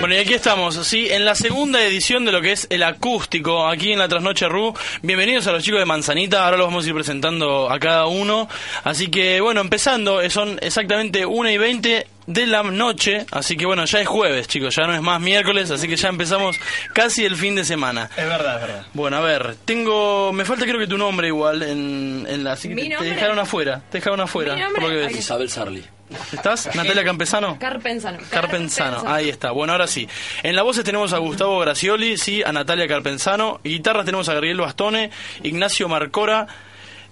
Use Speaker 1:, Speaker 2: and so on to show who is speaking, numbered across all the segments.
Speaker 1: Bueno, y aquí estamos, sí, en la segunda edición de lo que es el acústico, aquí en la Trasnoche Ru. Bienvenidos a los chicos de Manzanita, ahora los vamos a ir presentando a cada uno. Así que, bueno, empezando, eh, son exactamente 1 y 20 de la noche, así que bueno, ya es jueves, chicos, ya no es más miércoles, así que ya empezamos casi el fin de semana.
Speaker 2: Es verdad, es verdad.
Speaker 1: Bueno, a ver, tengo, me falta creo que tu nombre igual en, en la, así que
Speaker 3: ¿Mi
Speaker 1: te, dejaron afuera, te dejaron afuera,
Speaker 3: ¿Mi nombre?
Speaker 1: por lo que ves.
Speaker 4: Isabel Sarli.
Speaker 1: ¿Estás? Natalia Campesano.
Speaker 3: Carpenzano.
Speaker 1: Carpenzano, ahí está. Bueno, ahora sí. En la voces tenemos a Gustavo Gracioli, sí, a Natalia Carpenzano. Guitarras tenemos a Gabriel Bastone, Ignacio Marcora.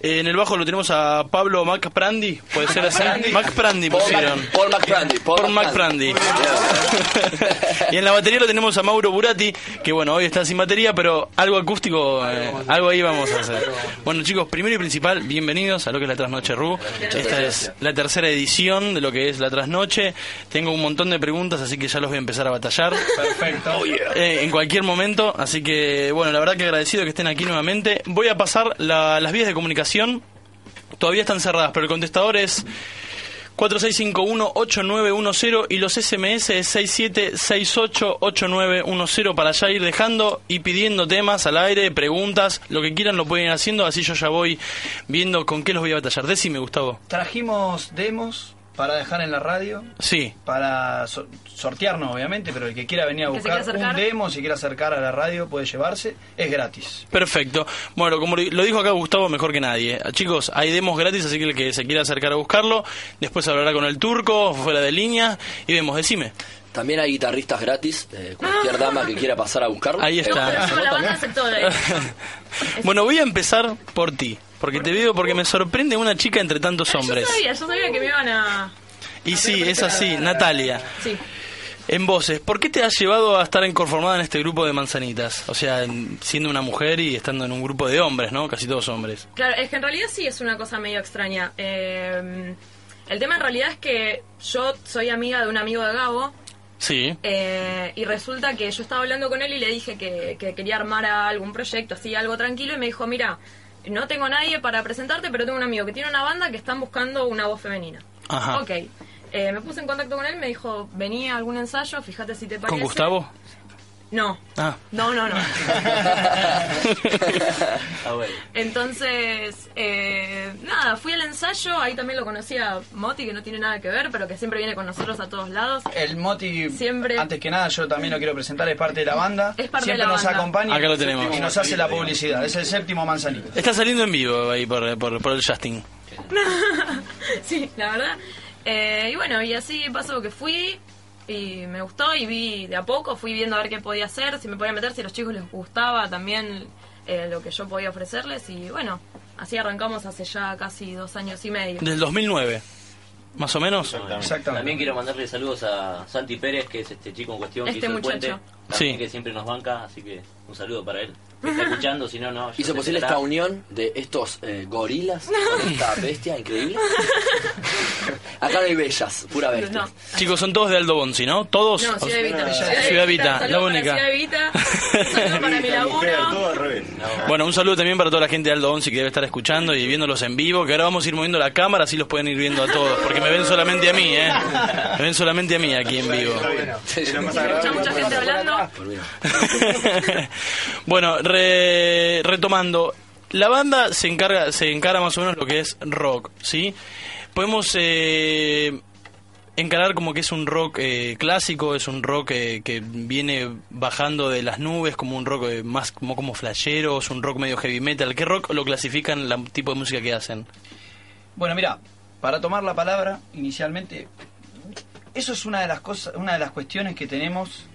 Speaker 1: Eh, en el bajo lo tenemos a Pablo Mac Prandi, puede ser así. Mac Prandi
Speaker 4: Paul,
Speaker 1: pusieron.
Speaker 4: Mac- Paul McPrandy. Paul,
Speaker 1: Por Mac Prandi. y en la batería lo tenemos a Mauro Burati, que bueno, hoy está sin batería, pero algo acústico, eh, algo ahí vamos a hacer. Bueno chicos, primero y principal, bienvenidos a lo que es la Trasnoche Ru. Esta es la tercera edición de lo que es la Trasnoche. Tengo un montón de preguntas, así que ya los voy a empezar a batallar.
Speaker 2: Perfecto.
Speaker 1: Eh, en cualquier momento, así que bueno, la verdad que agradecido que estén aquí nuevamente. Voy a pasar la- las vías de comunicación. Todavía están cerradas, pero el contestador es 4651-8910 y los SMS es 6768-8910 para ya ir dejando y pidiendo temas al aire, preguntas, lo que quieran lo pueden ir haciendo, así yo ya voy viendo con qué los voy a batallar. Decime, Gustavo.
Speaker 2: Trajimos demos para dejar en la radio,
Speaker 1: Sí,
Speaker 2: para so- sortearnos obviamente, pero el que quiera venir a
Speaker 3: ¿Que se
Speaker 2: buscar un demo, si quiere acercar a la radio, puede llevarse, es gratis.
Speaker 1: Perfecto. Bueno, como lo dijo acá Gustavo mejor que nadie. Chicos, hay demos gratis, así que el que se quiera acercar a buscarlo, después hablará con el turco, fuera de línea, y vemos, decime.
Speaker 4: También hay guitarristas gratis. eh, cualquier dama que quiera pasar a buscarlo.
Speaker 1: Ahí está.
Speaker 3: No, pero yo la banda aceptó de
Speaker 1: bueno, voy a empezar por ti, porque te veo, porque me sorprende una chica entre tantos hombres.
Speaker 3: Yo sabía, yo sabía que me iban a...
Speaker 1: Y sí, es así, Natalia.
Speaker 3: Sí.
Speaker 1: En voces, ¿por qué te has llevado a estar inconformada en este grupo de manzanitas? O sea, en- siendo una mujer y estando en un grupo de hombres, ¿no? Casi todos hombres.
Speaker 3: Claro, es que en realidad sí es una cosa medio extraña. Eh, el tema en realidad es que yo soy amiga de un amigo de Gabo
Speaker 1: Sí.
Speaker 3: eh, y resulta que yo estaba hablando con él y le dije que, que quería armar algún proyecto, así algo tranquilo y me dijo, mira, no tengo nadie para presentarte, pero tengo un amigo que tiene una banda que están buscando una voz femenina.
Speaker 1: Ajá.
Speaker 3: Ok. Eh, me puse en contacto con él, me dijo, vení a algún ensayo, fíjate si te parece.
Speaker 1: ¿Con Gustavo?
Speaker 3: No.
Speaker 1: Ah.
Speaker 3: No, no, no.
Speaker 4: Ah.
Speaker 3: Entonces, eh, nada, fui al ensayo, ahí también lo conocí a Moti, que no tiene nada que ver, pero que siempre viene con nosotros a todos lados.
Speaker 2: El Moti,
Speaker 3: Siempre-
Speaker 2: antes que nada, yo también lo quiero presentar, es parte de la banda.
Speaker 3: Es parte
Speaker 2: Siempre
Speaker 3: de la
Speaker 2: nos
Speaker 3: banda.
Speaker 2: acompaña
Speaker 1: Acá lo tenemos.
Speaker 2: y nos hace la publicidad. Es el séptimo manzanito.
Speaker 1: Está saliendo en vivo ahí por, por, por el Justin.
Speaker 3: sí, la verdad. Eh, y bueno, y así pasó que fui y me gustó y vi de a poco, fui viendo a ver qué podía hacer, si me podía meter, si a los chicos les gustaba también eh, lo que yo podía ofrecerles y bueno, así arrancamos hace ya casi dos años y medio.
Speaker 1: Del 2009, más o menos.
Speaker 2: Exactamente.
Speaker 5: También quiero mandarle saludos a Santi Pérez, que es este chico en cuestión
Speaker 3: Este
Speaker 5: que hizo
Speaker 3: muchacho.
Speaker 5: el puente.
Speaker 1: Sí.
Speaker 5: que siempre nos banca, así que un saludo para él. Que está escuchando, si no, no.
Speaker 4: ¿Hizo posible esta unión de estos eh, gorilas con esta bestia increíble? Acá no hay bellas, pura.
Speaker 3: No.
Speaker 1: Chicos, son todos de Aldo Bonzi, ¿no? Todos.
Speaker 3: No, Ciudad Evita.
Speaker 1: Ciudad Evita,
Speaker 3: Saludo
Speaker 1: la
Speaker 3: para
Speaker 1: única.
Speaker 3: Ciudad Evita. Saludo para mi laburo.
Speaker 1: Bueno, un saludo también para toda la gente de Aldo Bonzi que debe estar escuchando y viéndolos en vivo, que ahora vamos a ir moviendo la cámara, así los pueden ir viendo a todos, porque me ven solamente a mí, ¿eh? Me ven solamente a mí aquí en vivo.
Speaker 3: Se escucha mucha gente hablando.
Speaker 1: bueno, re- retomando, la banda se encarga, se encara más o menos lo que es rock, ¿sí? Podemos eh, encarar como que es un rock eh, clásico, es un rock eh, que viene bajando de las nubes, como un rock eh, más como, como flashero, es un rock medio heavy metal. ¿Qué rock lo clasifican el tipo de música que hacen?
Speaker 2: Bueno, mira, para tomar la palabra inicialmente, eso es una de las cosas, una de las cuestiones que tenemos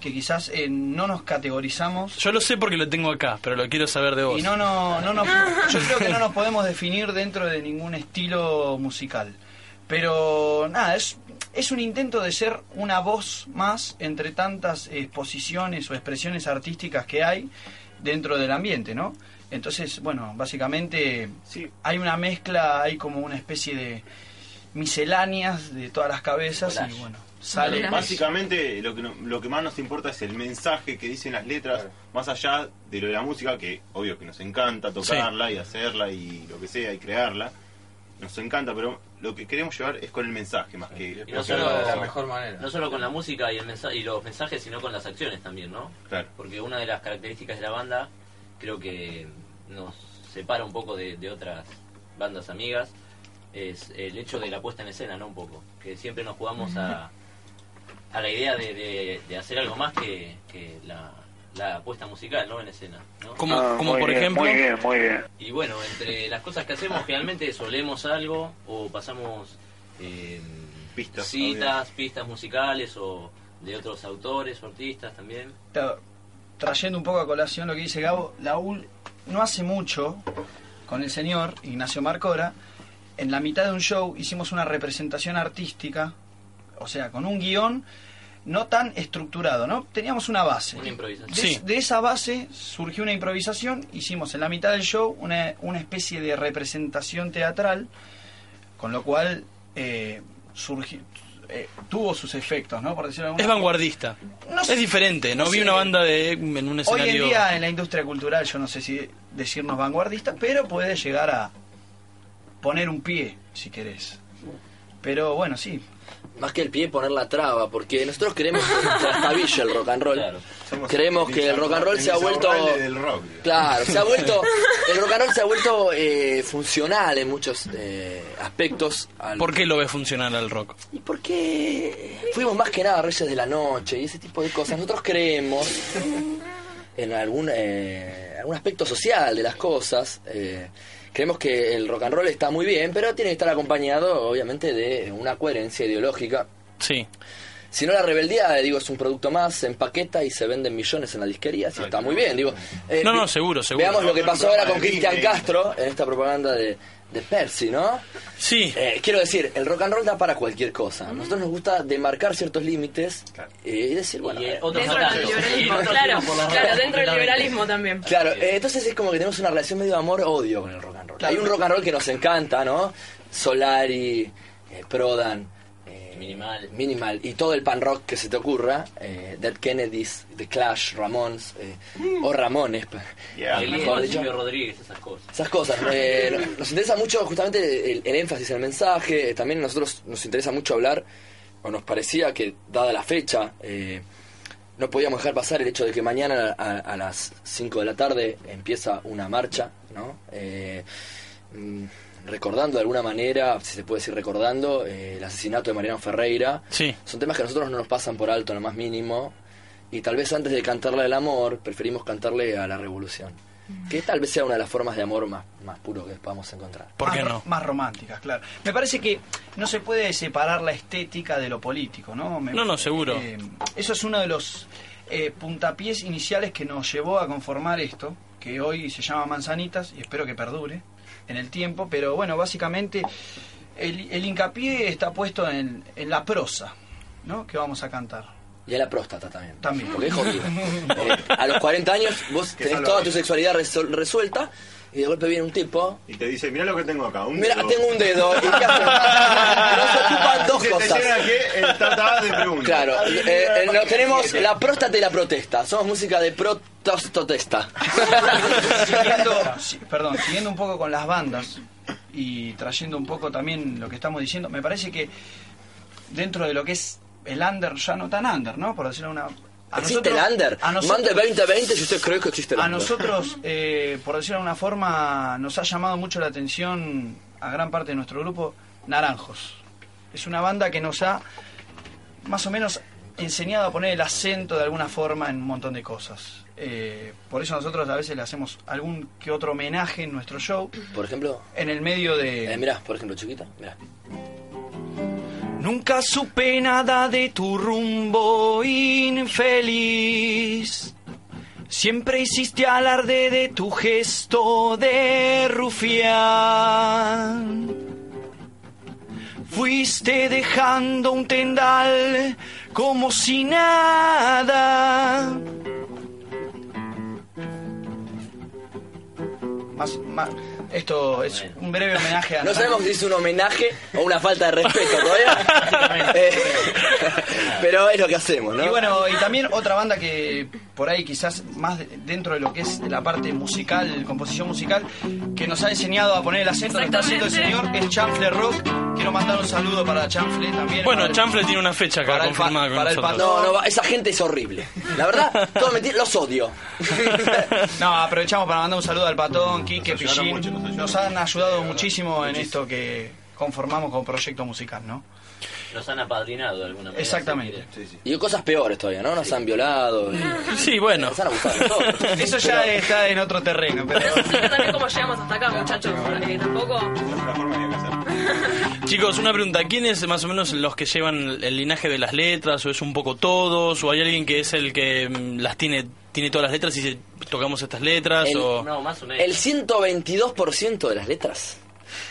Speaker 2: que quizás eh, no nos categorizamos
Speaker 1: Yo lo sé porque lo tengo acá, pero lo quiero saber de vos.
Speaker 2: y no, no, no nos, yo creo que no nos podemos definir dentro de ningún estilo musical. Pero nada, es, es un intento de ser una voz más entre tantas exposiciones o expresiones artísticas que hay dentro del ambiente, ¿no? Entonces, bueno, básicamente hay una mezcla, hay como una especie de misceláneas de todas las cabezas y bueno, sale.
Speaker 6: Básicamente lo que, no- lo que más nos importa es el mensaje que dicen las letras, más allá de lo de la música, que obvio que nos encanta tocarla y hacerla y lo que sea y crearla. nos encanta, pero lo que queremos llevar es con el mensaje más que...
Speaker 5: Y no solo,
Speaker 7: de la mejor manera.
Speaker 5: no solo con la música y, el mensa- y los mensajes, sino con las acciones también, ¿no?
Speaker 6: Claro.
Speaker 5: Porque una de las características de la banda, creo que nos separa un poco de, de otras bandas amigas, es el hecho de la puesta en escena, ¿no? Un poco. Que siempre nos jugamos a, a la idea de, de- de hacer algo más que, que la, la puesta musical, ¿no? En escena, ¿no?
Speaker 1: Como,
Speaker 8: Ah,
Speaker 1: como por
Speaker 8: bien,
Speaker 1: ejemplo...
Speaker 8: Muy bien, muy bien.
Speaker 5: Y bueno, entre las cosas que hacemos, generalmente solemos algo o pasamos eh,
Speaker 6: Pistas,
Speaker 5: citas, pistas musicales o de otros autores o artistas también.
Speaker 2: Trayendo un poco a colación lo que dice Gabo, la UL no hace mucho con el señor Ignacio Marcora, en la mitad de un show hicimos una representación artística, o sea, con un guion no tan estructurado, ¿no? Teníamos una base.
Speaker 5: Una improvisación.
Speaker 2: De,
Speaker 1: Sí.
Speaker 2: de esa base surgió una improvisación, hicimos en la mitad del show una, una especie de representación teatral, con lo cual eh, surgi- eh, tuvo sus efectos, ¿no? Por decirlo de
Speaker 1: Es vanguardista.
Speaker 2: No sé-
Speaker 1: es diferente, ¿no?
Speaker 2: no
Speaker 1: Vi una banda de en un
Speaker 2: Hoy
Speaker 1: escenario...
Speaker 2: en día en la industria cultural, yo no sé si decirnos vanguardista, pero puede llegar a poner un pie, si querés. Pero bueno, sí.
Speaker 4: Más que el pie, poner la traba, porque nosotros queremos que trastabille el rock and roll.
Speaker 5: Claro.
Speaker 4: Creemos que el rock and roll se ha vuelto...
Speaker 6: insaurrable del rock.
Speaker 4: Claro, se ha vuelto... El rock and roll se ha vuelto eh, funcional en muchos eh, aspectos. al-
Speaker 1: ¿Por qué lo ve funcionar al rock?
Speaker 4: Y porque fuimos más que nada reyes de la noche y ese tipo de cosas. Nosotros creemos en algún, eh, algún aspecto social de las cosas. eh, creemos que el rock and roll está muy bien, pero tiene que estar acompañado, obviamente, de una coherencia ideológica.
Speaker 1: Sí.
Speaker 4: Si no, la rebeldía, eh, digo, es un producto más, se empaqueta y se venden millones en la disquería, sí, está muy bien, digo. eh,
Speaker 1: No, no,
Speaker 4: vi-
Speaker 1: seguro, seguro.
Speaker 4: Veamos lo que pasó ahora con Cristian. Castro en esta propaganda de, de Percy, ¿no?
Speaker 1: Sí.
Speaker 4: Eh, quiero decir, el rock and roll da para cualquier cosa. A nosotros nos gusta demarcar ciertos límites
Speaker 6: Claro.
Speaker 4: eh, y decir, bueno,
Speaker 5: y
Speaker 4: eh,
Speaker 5: eh, otros
Speaker 3: Dentro del liberalismo, claro, claro, dentro del liberalismo también.
Speaker 4: claro, eh, entonces es como que tenemos una relación medio amor-odio con el rock and roll.
Speaker 2: Claro.
Speaker 4: Hay un rock and roll que nos encanta, ¿no? Solari, eh, Prodan, eh,
Speaker 5: Minimal.
Speaker 4: Minimal y todo el pan rock que se te ocurra, eh, Dead Kennedys, The Clash, Ramones eh, o Ramones,
Speaker 6: Yeah.
Speaker 5: El
Speaker 4: mejor dicho.
Speaker 5: Silvio Rodríguez, esas cosas.
Speaker 4: Esas cosas. eh, nos interesa mucho justamente el, el énfasis en el mensaje. También a nosotros nos interesa mucho hablar, o nos parecía que, dada la fecha, eh, no podíamos dejar pasar el hecho de que mañana a, a las 5 de la tarde empieza una marcha, ¿no? Eh, mm, recordando de alguna manera, si se puede decir recordando, eh, el asesinato de Mariano Ferreira.
Speaker 1: Sí.
Speaker 4: Son temas que a nosotros no nos pasan por alto en lo más mínimo. Y tal vez antes de cantarle al amor, preferimos cantarle a la revolución. Que tal vez sea una de las formas de amor más, más puro que podamos encontrar.
Speaker 1: ¿Por qué no?
Speaker 2: Más románticas, claro. Me parece que no se puede separar la estética de lo político, ¿no? Me-
Speaker 1: No, no, seguro.
Speaker 2: eh, eso es uno de los eh, puntapiés iniciales que nos llevó a conformar esto, que hoy se llama Manzanitas y espero que perdure en el tiempo, pero bueno, básicamente el, el hincapié está puesto en, en la prosa, ¿no? Que vamos a cantar.
Speaker 4: Y a la próstata también.
Speaker 2: También.
Speaker 4: Porque es jodido. Eh, a los 40 años vos tenés toda tu sexualidad resuelta y de golpe viene un tipo.
Speaker 6: Y te dice, mira lo que tengo acá. Un
Speaker 4: Mira,
Speaker 6: dedo".
Speaker 4: tengo un dedo. ¿Y qué? Nos ocupan dos
Speaker 6: Se
Speaker 4: cosas.
Speaker 6: el de preguntas.
Speaker 4: Claro, eh, eh, no, tenemos la próstata y la protesta. Somos música de protostotesta.
Speaker 2: siguiendo, perdón, siguiendo un poco con las bandas y trayendo un poco también lo que estamos diciendo, me parece que dentro de lo que es el under, ya no tan under, ¿no? Por decirlo una... a
Speaker 4: ¿Existe
Speaker 2: nosotros-
Speaker 4: el under?
Speaker 2: A nosotros,
Speaker 4: Mande 2020 si usted cree que existe el
Speaker 2: a
Speaker 4: under.
Speaker 2: nosotros, eh, por decirlo de una forma, nos ha llamado mucho la atención a gran parte de nuestro grupo Naranjos. Es una banda que nos ha más o menos enseñado a poner el acento de alguna forma en un montón de cosas. Eh, por eso nosotros a veces le hacemos algún que otro homenaje en nuestro show,
Speaker 4: Por ejemplo,
Speaker 2: en el medio de...
Speaker 4: eh, mirá, por ejemplo, chiquita, mirá.
Speaker 2: Nunca supe nada de tu rumbo infeliz. Siempre hiciste alarde de tu gesto de rufián. Fuiste dejando un tendal como si nada. Más, más- esto es un breve homenaje a
Speaker 4: No sabemos si es un homenaje o una falta de respeto todavía. Eh, Pero es lo que hacemos, ¿no?
Speaker 2: Y bueno, y también otra banda que por ahí quizás más de- dentro de lo que es la parte musical, composición musical, que nos ha enseñado a poner el acento, lo está haciendo el señor, es Chanfle Rock. Quiero mandar un saludo para Chanfle también.
Speaker 1: Bueno,
Speaker 2: para el-
Speaker 1: Chanfle tiene una fecha acá
Speaker 2: para el pa-
Speaker 1: confirmada con
Speaker 2: para el
Speaker 1: nosotros.
Speaker 4: No, no, va- esa gente es horrible. La verdad, todo mentira, los odio.
Speaker 2: No, aprovechamos para mandar un saludo al patón, Quique,
Speaker 6: Nos ayudaron
Speaker 2: Pichín.
Speaker 6: mucho, nos.
Speaker 2: Nos han ayudado muchísimo en esto que conformamos como proyecto musical, ¿no?
Speaker 5: Nos han apadrinado de alguna manera.
Speaker 2: Exactamente.
Speaker 4: Y cosas peores todavía, ¿no? Nos han violado. y-
Speaker 1: Sí, bueno.
Speaker 4: Nos han abusado.
Speaker 2: Eso ya está en otro terreno, pero...
Speaker 3: Explica también cómo llegamos hasta acá, muchachos, porque tampoco...
Speaker 1: Chicos, una pregunta. ¿Quiénes más o menos los que llevan el linaje de las letras? ¿O es un poco todos? ¿O hay alguien que es el que mm, las tiene tiene todas las letras y tocamos estas letras?
Speaker 4: El-
Speaker 1: o...
Speaker 5: No, más o menos.
Speaker 4: El 122% de las letras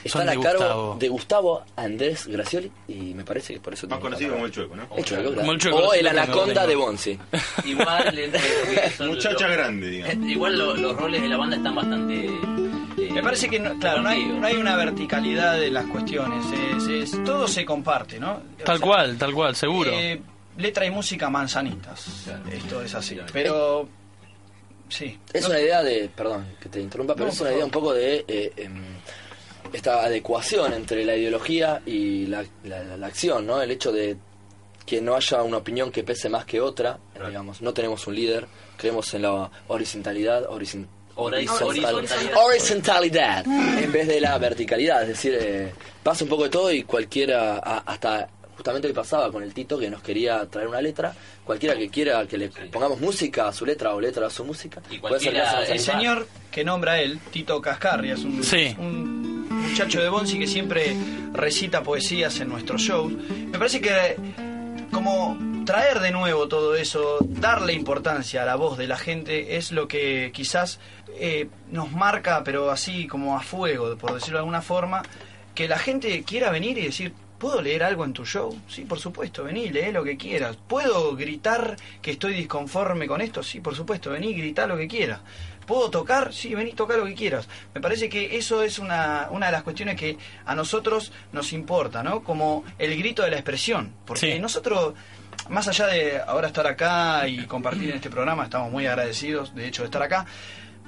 Speaker 4: están
Speaker 1: de
Speaker 4: a cargo
Speaker 1: Gustavo.
Speaker 4: de Gustavo Andrés Gracioli y me parece que por eso
Speaker 6: Más conocido como el chueco, ¿no?
Speaker 4: El Chueco,
Speaker 1: Como el. Chueco,
Speaker 4: O el anaconda de. Bonzi.
Speaker 5: Igual, eh,
Speaker 6: Muchacha grande, digamos.
Speaker 5: eh, Igual lo- los roles de la banda están bastante. eh,
Speaker 2: Me parece que, no, claro, no hay, no hay una verticalidad de las cuestiones. Es, es- todo se comparte, ¿no? O
Speaker 1: Tal
Speaker 2: sea,
Speaker 1: cual, tal cual, seguro.
Speaker 2: eh, letra y música manzanitas.
Speaker 5: Claro.
Speaker 2: Esto es así.
Speaker 5: Claro.
Speaker 2: Pero, sí.
Speaker 4: Es
Speaker 2: No-
Speaker 4: una idea de, perdón que te interrumpa, pero
Speaker 2: No,
Speaker 4: es una idea un poco de eh, em, esta adecuación entre la ideología y la, la- la acción, ¿no? El hecho de que no haya una opinión que pese más que otra,
Speaker 5: Claro.
Speaker 4: digamos, no tenemos un líder, creemos en la horizontalidad, horizon-
Speaker 5: Horiz-
Speaker 4: horizontal-
Speaker 5: horizontalidad.
Speaker 4: horizontalidad en vez de la verticalidad, es decir, eh, pasa un poco de todo y cualquiera, a- hasta justamente hoy pasaba con el Tito que nos quería traer una letra, cualquiera que quiera que le pongamos música a su letra o letra a su música,
Speaker 5: Y
Speaker 4: puede a
Speaker 2: El señor que nombra él, Tito Cascarria, es un,
Speaker 1: Sí.
Speaker 2: un muchacho de Bonzi que siempre recita poesías en nuestros shows. Me parece que como traer de nuevo todo eso, darle importancia a la voz de la gente es lo que quizás eh, nos marca, pero así como a fuego, por decirlo de alguna forma, que la gente quiera venir y decir, ¿puedo leer algo en tu show? Sí, por supuesto, vení, lee lo que quieras. ¿Puedo gritar que estoy disconforme con esto? Sí, por supuesto, vení, grita lo que quieras. ¿Puedo tocar? Sí, vení, toca lo que quieras. Me parece que eso es una, una de las cuestiones que a nosotros nos importa, ¿no? Como el grito de la expresión. Porque
Speaker 1: Sí.
Speaker 2: nosotros, más allá de ahora estar acá y compartir en este programa, estamos muy agradecidos, de hecho, de estar acá.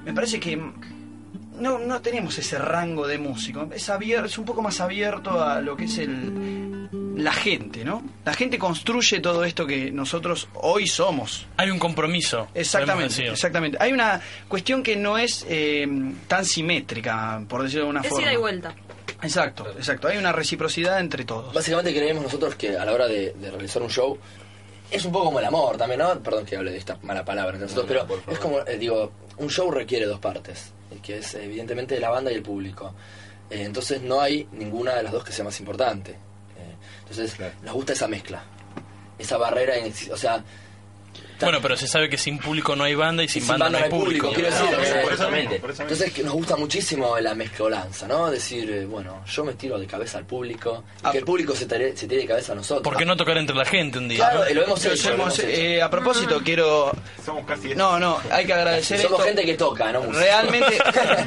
Speaker 2: Me parece que no, no tenemos ese rango de músico. Es, abierto, es un poco más abierto a lo que es el, la gente, ¿no? La gente construye todo esto que nosotros hoy somos.
Speaker 1: Hay un compromiso.
Speaker 2: Exactamente, exactamente. Hay una cuestión que no es eh, tan simétrica, por decirlo de una
Speaker 3: Es
Speaker 2: forma.
Speaker 3: ida y vuelta.
Speaker 2: Exacto, exacto. Hay una reciprocidad entre todos.
Speaker 4: Básicamente creemos nosotros que a la hora de, de realizar un show es un poco como el amor también, ¿no? Perdón que hable de esta mala palabra entre nosotros,
Speaker 5: No, no,
Speaker 4: pero es como, eh, digo, un show requiere dos partes, que es evidentemente la banda y el público. Eh, entonces no hay ninguna de las dos que sea más importante. Eh, entonces
Speaker 6: Claro.
Speaker 4: nos gusta esa mezcla, esa barrera, o sea...
Speaker 1: Bueno, pero se sabe que sin público no hay banda y sin, banda, no hay público.
Speaker 4: quiero decir,
Speaker 5: No,
Speaker 4: o sea,
Speaker 6: por eso
Speaker 5: exactamente.
Speaker 6: mismo, por eso
Speaker 4: entonces que nos gusta muchísimo la mezcolanza, ¿no? Decir, eh, bueno, yo me tiro de cabeza al público y
Speaker 2: Ah.
Speaker 4: que el público se tire, se tire de cabeza a nosotros.
Speaker 1: ¿Por qué no tocar entre la gente un día?
Speaker 4: Claro, eh, lo hemos hecho. lo
Speaker 2: hemos-
Speaker 4: hecho.
Speaker 2: eh, a propósito, quiero...
Speaker 6: Somos casi
Speaker 2: No, no, hay que agradecer
Speaker 4: Somos
Speaker 2: esto.
Speaker 4: gente que toca, ¿no?
Speaker 2: Realmente,